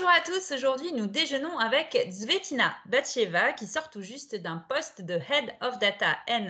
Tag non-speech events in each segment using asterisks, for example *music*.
Bonjour à tous, aujourd'hui nous déjeunons avec Zvetina Batcheva qui sort tout juste d'un poste de Head of Data and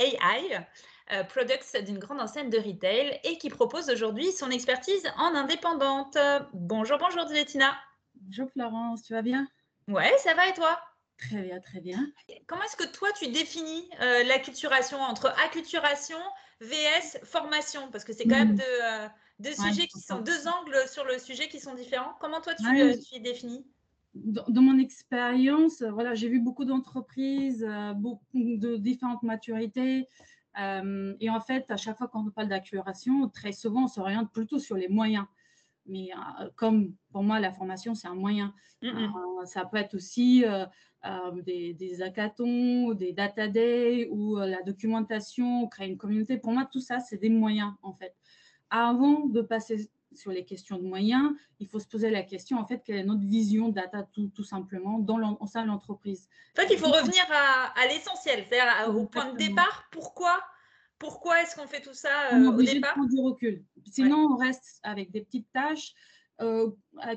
AI euh, Products d'une grande enseigne de retail et qui propose aujourd'hui son expertise en indépendante. Bonjour, bonjour Zvetina. Bonjour Florence, tu vas bien? Ouais, ça va et toi? Très bien, très bien. Comment est-ce que toi tu définis euh, l'acculturation entre acculturation, VS, formation? Parce que c'est quand même hmm. euh, deux, sujets qui sont deux angles sur le sujet qui sont différents. Comment toi tu, ouais, tu définis? dans, mon expérience, voilà, j'ai vu beaucoup d'entreprises, beaucoup de différentes maturités. Euh, et en fait, à chaque fois qu'on parle d'accélération, très souvent, on s'oriente plutôt sur les moyens. Mais euh, comme pour moi, la formation, c'est un moyen. Euh, ça peut être aussi des, des hackathons, des data days ou la documentation, créer une communauté. Pour moi, tout ça, c'est des moyens, en fait. Avant de passer sur les questions de moyens, il faut se poser la question, en fait, quelle est notre vision data tout, tout simplement dans au sein de l'entreprise. En fait, il faut revenir à, à l'essentiel, c'est-à-dire au point de départ. Pourquoi, pourquoi est-ce qu'on fait tout ça euh, au départ de du recul. Sinon, on reste avec des petites tâches euh,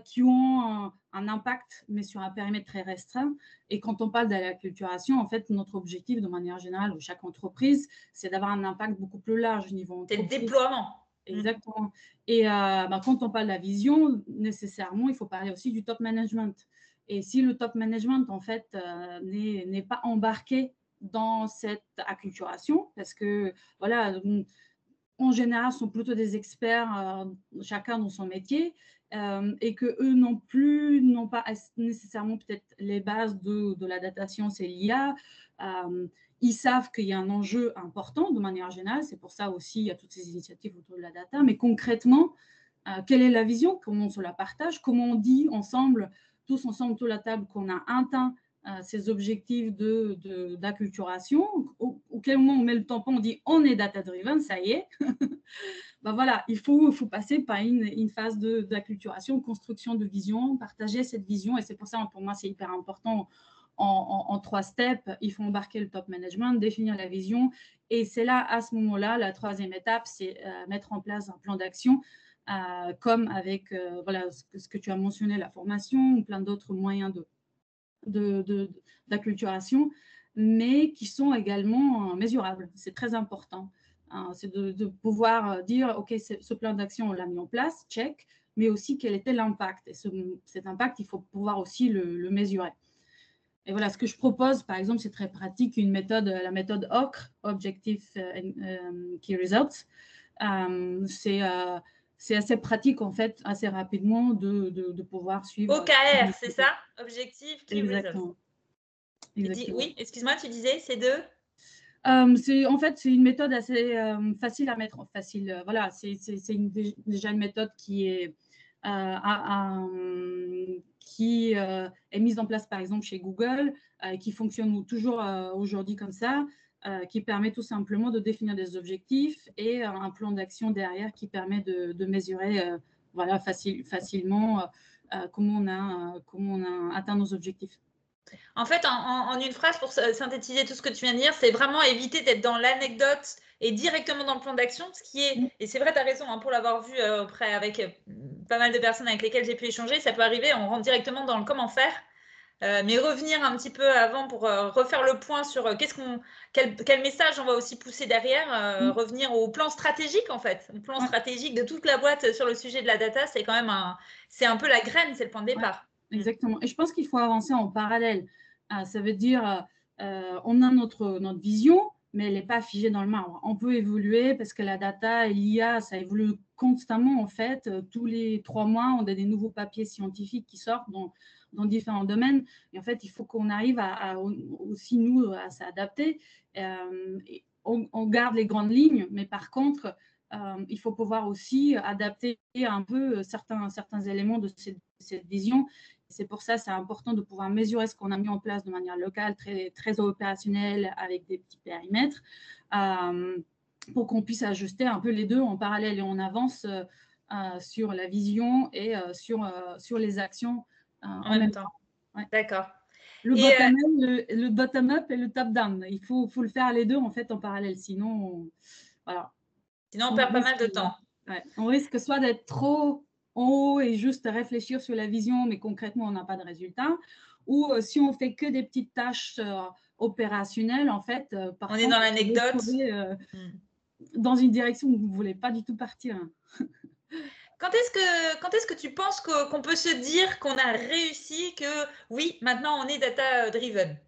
qui ont un, impact, mais sur un périmètre très restreint. Et quand on parle de l'acculturation, en fait, notre objectif, de manière générale, chaque entreprise, c'est d'avoir un impact beaucoup plus large au niveau. C'est le déploiement. Mmh. Exactement. Et euh, bah, quand on parle de la vision, nécessairement, il faut parler aussi du top management. Et si le top management, en fait, euh, n'est pas embarqué dans cette acculturation, parce que, voilà, en général, sont plutôt des experts, euh, chacun dans son métier, et que eux non plus n'ont pas nécessairement peut-être les bases de, de la datation, c'est l'IA. Ils savent qu'il y a un enjeu important de manière générale. C'est pour ça aussi il y a toutes ces initiatives autour de la data. Mais concrètement, euh, quelle est la vision Comment on se la partage? Comment on dit ensemble, tous ensemble autour de la table, qu'on a atteint euh, ces objectifs d'acculturation de, au, quel moment on met le tampon, on dit on est data-driven, ça y est. *laughs* ben voilà, il faut, faut passer par une, une phase d'acculturation, construction de vision, partager cette vision. Et c'est pour ça, pour moi, c'est hyper important en, trois steps. Il faut embarquer le top management, définir la vision. Et c'est là, à ce moment-là, la troisième étape, c'est euh, mettre en place un plan d'action, euh, comme avec euh, voilà, ce que, tu as mentionné, la formation ou plein d'autres moyens d'acculturation, de, de, mais qui sont également mesurables. C'est très important. Hein. c'est de, pouvoir dire, OK, ce plan d'action, on l'a mis en place, check, mais aussi quel était l'impact. Et cet impact, il faut pouvoir aussi le mesurer. Et voilà, ce que je propose, par exemple, c'est très pratique, une méthode, la méthode OCRE, Objective euh, euh, Key Results. Euh, c'est assez pratique, en fait, assez rapidement de, de, pouvoir suivre. OKR, c'est ça Objective Key Results. Oui, excuse-moi, tu disais, c'est deux euh, en fait, c'est une méthode assez facile à mettre. Facile, voilà, c'est déjà une méthode qui est qui euh, est mise en place par exemple chez Google, euh, qui fonctionne toujours euh, aujourd'hui comme ça, qui permet tout simplement de définir des objectifs et un plan d'action derrière qui permet de, mesurer voilà, facilement comment, on a, comment on a atteint nos objectifs. En fait, en, une phrase, pour synthétiser tout ce que tu viens de dire, c'est vraiment éviter d'être dans l'anecdote et directement dans le plan d'action, ce qui est, mm. et c'est vrai, tu as raison, hein, pour l'avoir vu euh, auprès avec pas mal de personnes avec lesquelles j'ai pu échanger, ça peut arriver, on rentre directement dans le comment faire. Euh, mais revenir un petit peu avant pour refaire le point sur qu'est-ce qu'on, quel, message on va aussi pousser derrière, mm. revenir au plan stratégique en fait, le plan stratégique de toute la boîte sur le sujet de la data, c'est quand même un, c'est un peu la graine, c'est le point de départ. Exactement. Et je pense qu'il faut avancer en parallèle. ça veut dire, on a notre, notre vision, mais elle n'est pas figée dans le marbre. On peut évoluer parce que la data et l'IA, ça évolue constamment en fait. Tous les trois mois, on a des nouveaux papiers scientifiques qui sortent dans, différents domaines. Et en fait, il faut qu'on arrive à, aussi, nous, à s'adapter. Euh, on, garde les grandes lignes, mais par contre, euh, il faut pouvoir aussi adapter un peu certains, certains éléments de cette, cette vision c'est pour ça, c'est important de pouvoir mesurer ce qu'on a mis en place de manière locale, très, très opérationnelle, avec des petits périmètres, euh, pour qu'on puisse ajuster un peu les deux en parallèle et on avance euh, euh, sur la vision et sur, sur les actions en, même temps. D'accord. Le bottom-up et le top-down. Il faut, faut, le faire les deux en fait en parallèle, sinon, voilà. Sinon, on, perd pas mal de temps. on risque soit d'être trop en haut et juste réfléchir sur la vision, mais concrètement, on n'a pas de résultat. Ou si on fait que des petites tâches opérationnelles, en fait, on est dans l'anecdote. Hmm. Dans une direction où vous ne voulez pas du tout partir. *laughs* Quand est-ce que, quand est que tu penses qu'on peut se dire qu'on a réussi, que oui, maintenant on est data-driven?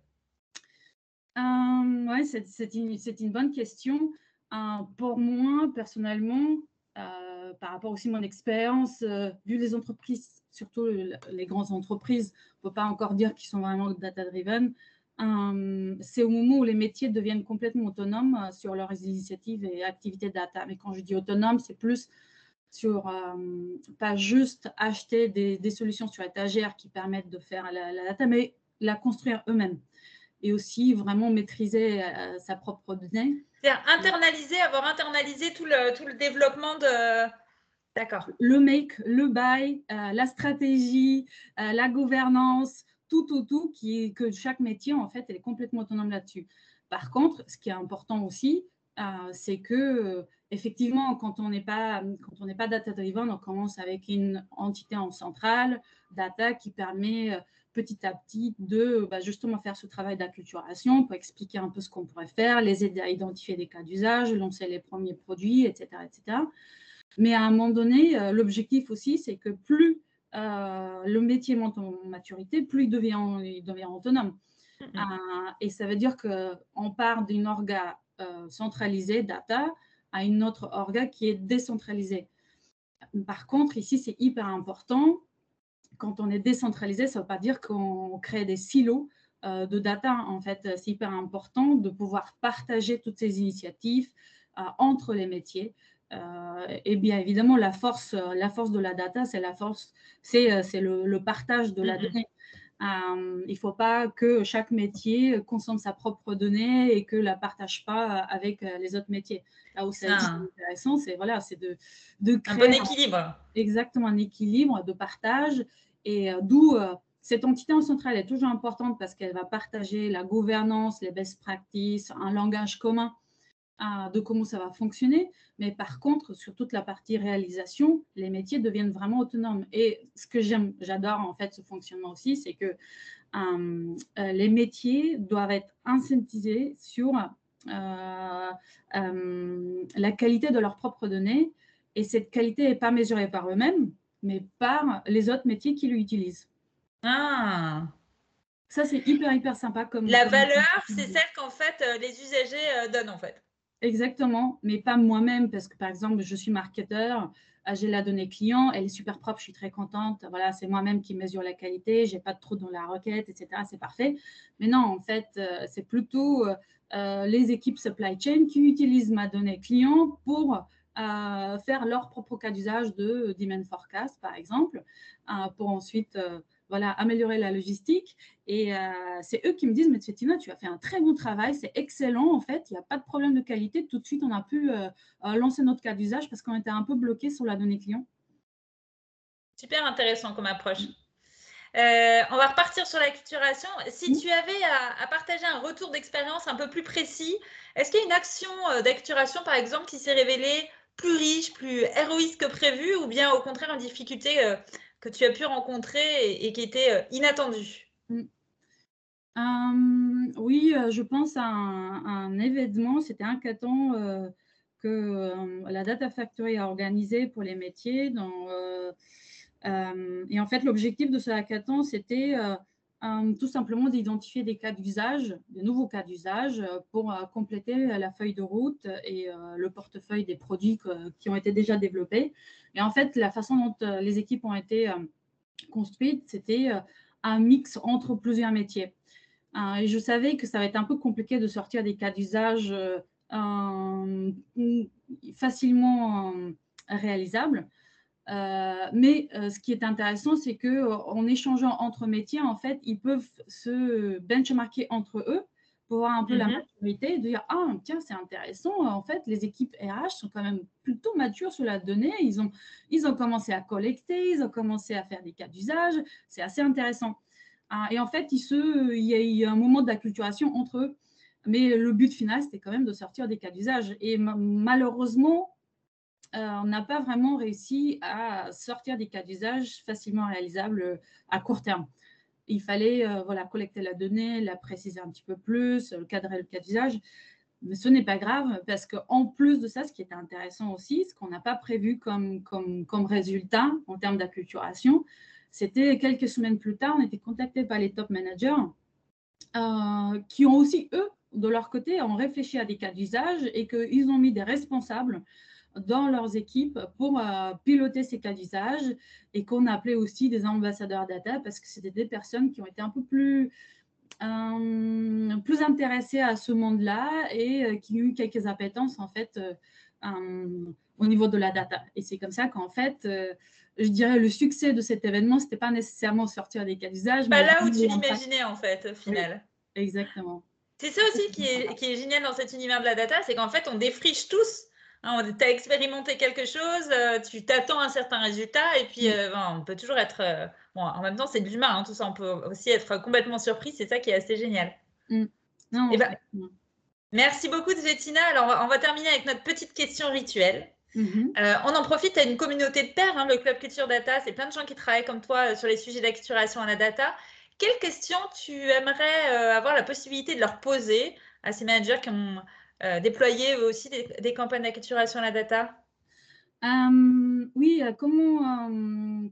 Euh, Oui, c'est une, une, bonne question. Euh, pour moi, personnellement, euh, par rapport aussi à mon expérience, euh, vu les entreprises, surtout les grandes entreprises, on ne peut pas encore dire qu'ils sont vraiment data-driven. c'est au moment où les métiers deviennent complètement autonomes sur leurs initiatives et activités data. Mais quand je dis autonome, c'est plus sur euh, pas juste acheter des, solutions sur étagère qui permettent de faire la, data, mais la construire eux-mêmes et aussi vraiment maîtriser euh, sa propre donnée. C'est-à-dire internaliser, avoir internalisé tout le, tout le développement de... D'accord. Le make, le buy, euh, la stratégie, la gouvernance, tout, tout, tout, que chaque métier, en fait, est complètement autonome là-dessus. Par contre, ce qui est important aussi, c'est que effectivement, quand on n'est pas, pas data-driven, on commence avec une entité en centrale, data, qui permet euh, petit à petit de bah, justement faire ce travail d'acculturation pour expliquer un peu ce qu'on pourrait faire, les aider à identifier des cas d'usage, lancer les premiers produits, etc., etc. Mais à un moment donné, euh, l'objectif aussi, c'est que plus euh, le métier monte en maturité, plus il devient, il devient autonome. et ça veut dire qu'on part d'une orga centralisée, data, à une autre orga qui est décentralisée. Par contre, ici, c'est hyper important. Quand on est décentralisé, ça ne veut pas dire qu'on crée des silos euh, de data. En fait, c'est hyper important de pouvoir partager toutes ces initiatives euh, entre les métiers. Euh, et bien évidemment, la force, la force de la data, c'est la force, c'est le, le, partage de la donnée. Euh, il ne faut pas que chaque métier consomme sa propre donnée et que la partage pas avec euh, les autres métiers. Là où c'est ah. intéressant, c'est voilà, c'est de, de, créer un bon équilibre. exactement un équilibre de partage et euh, d'où cette entité en centrale est toujours importante parce qu'elle va partager la gouvernance, les best practices, un langage commun de comment ça va fonctionner. Mais par contre, sur toute la partie réalisation, les métiers deviennent vraiment autonomes. Et ce que j'aime, j'adore en fait ce fonctionnement aussi, c'est que euh, euh, les métiers doivent être incentivisés sur euh, la qualité de leurs propres données. Et cette qualité n'est pas mesurée par eux-mêmes, mais par les autres métiers qui l'utilisent. Ah ça, c'est hyper, hyper sympa. Comme, la valeur, c'est celle qu'en fait, les usagers donnent, en fait. Exactement, mais pas moi-même, parce que par exemple, je suis marketeur, euh, j'ai la donnée client, elle est super propre, je suis très contente. Voilà, c'est moi-même qui mesure la qualité, j'ai pas de trou dans la requête, etc. C'est parfait. Mais non, en fait, euh, c'est plutôt euh, les équipes supply chain qui utilisent ma donnée client pour faire leur propre cas d'usage de demand forecast, par exemple, pour ensuite voilà, améliorer la logistique. Et euh, c'est eux qui me disent, mais Tina, tu as fait un très bon travail, c'est excellent, en fait, il n'y a pas de problème de qualité. Tout de suite, on a pu euh, euh, lancer notre cas d'usage parce qu'on était un peu bloqué sur la donnée client. Super intéressant comme approche. on va repartir sur la culturation. Si tu avais à, partager un retour d'expérience un peu plus précis, est-ce qu'il y a une action d'acturation, par exemple, qui s'est révélée plus riche, plus héroïque que prévu, ou bien au contraire en difficulté que tu as pu rencontrer et, qui était euh, inattendu mm. euh, Oui, euh, je pense à un, événement, c'était un euh, que la Data Factory a organisé pour les métiers. Et en fait, l'objectif de ce hackathon, c'était tout simplement d'identifier des cas d'usage, de nouveaux cas d'usage pour compléter la feuille de route et le portefeuille des produits qui ont été déjà développés. Et en fait, la façon dont les équipes ont été construites, c'était un mix entre plusieurs métiers. et je savais que ça va être un peu compliqué de sortir des cas d'usage facilement réalisables. Euh, mais euh, ce qui est intéressant, c'est que euh, en échangeant entre métiers, en fait, ils peuvent se benchmarker entre eux pour voir un peu la mhm. maturité et dire ah tiens c'est intéressant. En fait, les équipes RH sont quand même plutôt matures sur la donnée. Ils ont ils ont commencé à collecter, ils ont commencé à faire des cas d'usage. C'est assez intéressant. Ah, et en fait, il, se, il, y a, eu un moment d'acculturation entre eux. Mais le but final, c'était quand même de sortir des cas d'usage. Et malheureusement, on n'a pas vraiment réussi à sortir des cas d'usage facilement réalisables à court terme. Il fallait voilà, collecter la donnée, la préciser un petit peu plus, cadrer le cas d'usage. Mais ce n'est pas grave parce qu'en plus de ça, ce qui était intéressant aussi, ce qu'on n'a pas prévu comme, comme, comme résultat en termes d'acculturation, c'était quelques semaines plus tard, on était contacté par les top managers euh, qui ont aussi, eux, de leur côté, ont réfléchi à des cas d'usage et qu'ils ont mis des responsables dans leurs équipes pour euh, piloter ces cas d'usage et qu'on appelait aussi des ambassadeurs data parce que c'était des personnes qui ont été un peu plus, euh, plus intéressées à ce monde-là et qui ont eu quelques appétences en fait au niveau de la data. Et c'est comme ça qu'en fait, je dirais, le succès de cet événement, ce n'était pas nécessairement sortir des cas d'usage. Pas là où tu l'imaginais, en fait, au final. exactement. C'est ça aussi qui est, qui est, génial dans cet univers de la data, c'est qu'en fait, on défriche tous. Hein, tu as expérimenté quelque chose, euh, tu t'attends un certain résultat, et puis euh, on peut toujours être. Euh, bon, en même temps, c'est de l'humain, hein, tout ça. On peut aussi être complètement surpris, c'est ça qui est assez génial. Mm. Non, et eh ben, merci beaucoup, Zvetina. Alors, on va, terminer avec notre petite question rituelle. Mhm. Euh, on en profite à une communauté de pairs, hein, le Club Culture Data, c'est plein de gens qui travaillent comme toi sur les sujets d'acculturation à la data. Quelles questions tu aimerais avoir la possibilité de leur poser à ces managers qui ont déployé aussi des, campagnes d'acculturation à la data? Oui, comment,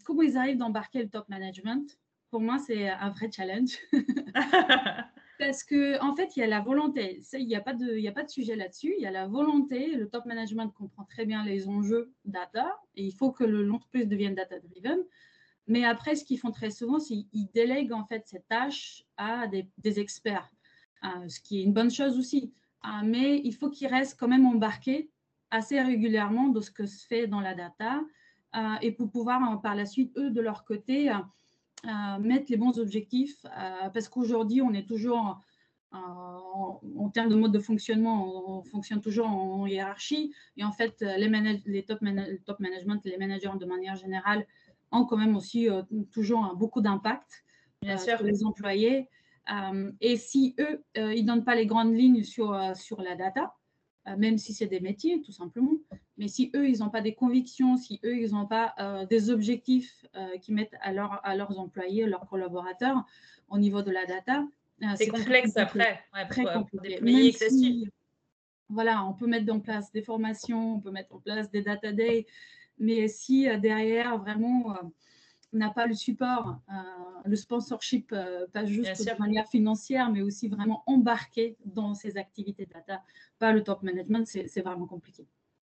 comment ils arrivent d'embarquer le top management? Pour moi, c'est un vrai challenge. *laughs* Parce qu'en en fait, il y a la volonté. Il n'y a, pas de, a pas de sujet là-dessus. Il y a la volonté. Le top management comprend très bien les enjeux data et il faut que l'entreprise devienne data-driven. Mais après, ce qu'ils font très souvent, c'est qu'ils délèguent en fait cette tâche à des, experts, euh, ce qui est une bonne chose aussi. Euh, mais il faut qu'ils restent quand même embarqués assez régulièrement dans ce que se fait dans la data euh, et pour pouvoir par la suite, eux, de leur côté, mettre les bons objectifs, euh, parce qu'aujourd'hui, on est toujours, en, termes de mode de fonctionnement, on, fonctionne toujours en, hiérarchie. Et en fait, les, les top, top management, les managers de manière générale, ont quand même aussi euh, toujours beaucoup d'impact euh, sur les employés. Et si eux, ils ne donnent pas les grandes lignes sur, sur la data, même si c'est des métiers, tout simplement. Mais si eux, ils n'ont pas des convictions, si eux, ils n'ont pas euh, des objectifs euh, qu'ils mettent à, à, leurs employés, leurs collaborateurs au niveau de la data, euh, c'est complexe après, très compliqué. voilà, on peut mettre en place des formations, on peut mettre en place des data days, mais si derrière, vraiment, n'a pas le support, euh, le sponsorship, euh, pas juste de manière financière, mais aussi vraiment embarqué dans ces activités data, pas le top management, c'est vraiment compliqué.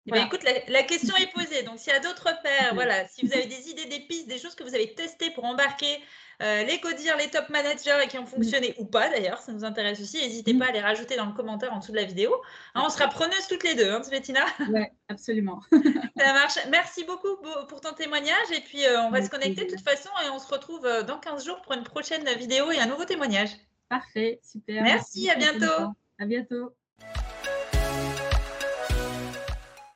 Eh ben, écoute, la, question est posée. Donc, s'il y a d'autres pairs, *laughs* voilà, si vous avez des idées, des pistes, des choses que vous avez testées pour embarquer euh, les codires, les top managers et qui ont fonctionné ou pas d'ailleurs, ça nous intéresse aussi. N'hésitez pas à les rajouter dans le commentaire en dessous de la vidéo. Hein, on sera preneuses toutes les deux, hein, Svetina *laughs* Oui, absolument. *laughs* ça marche. Merci beaucoup pour ton témoignage et puis euh, on va se connecter de toute façon et on se retrouve euh, dans 15 jours pour une prochaine vidéo et un nouveau témoignage. Parfait, super. Merci, à bientôt. À bientôt.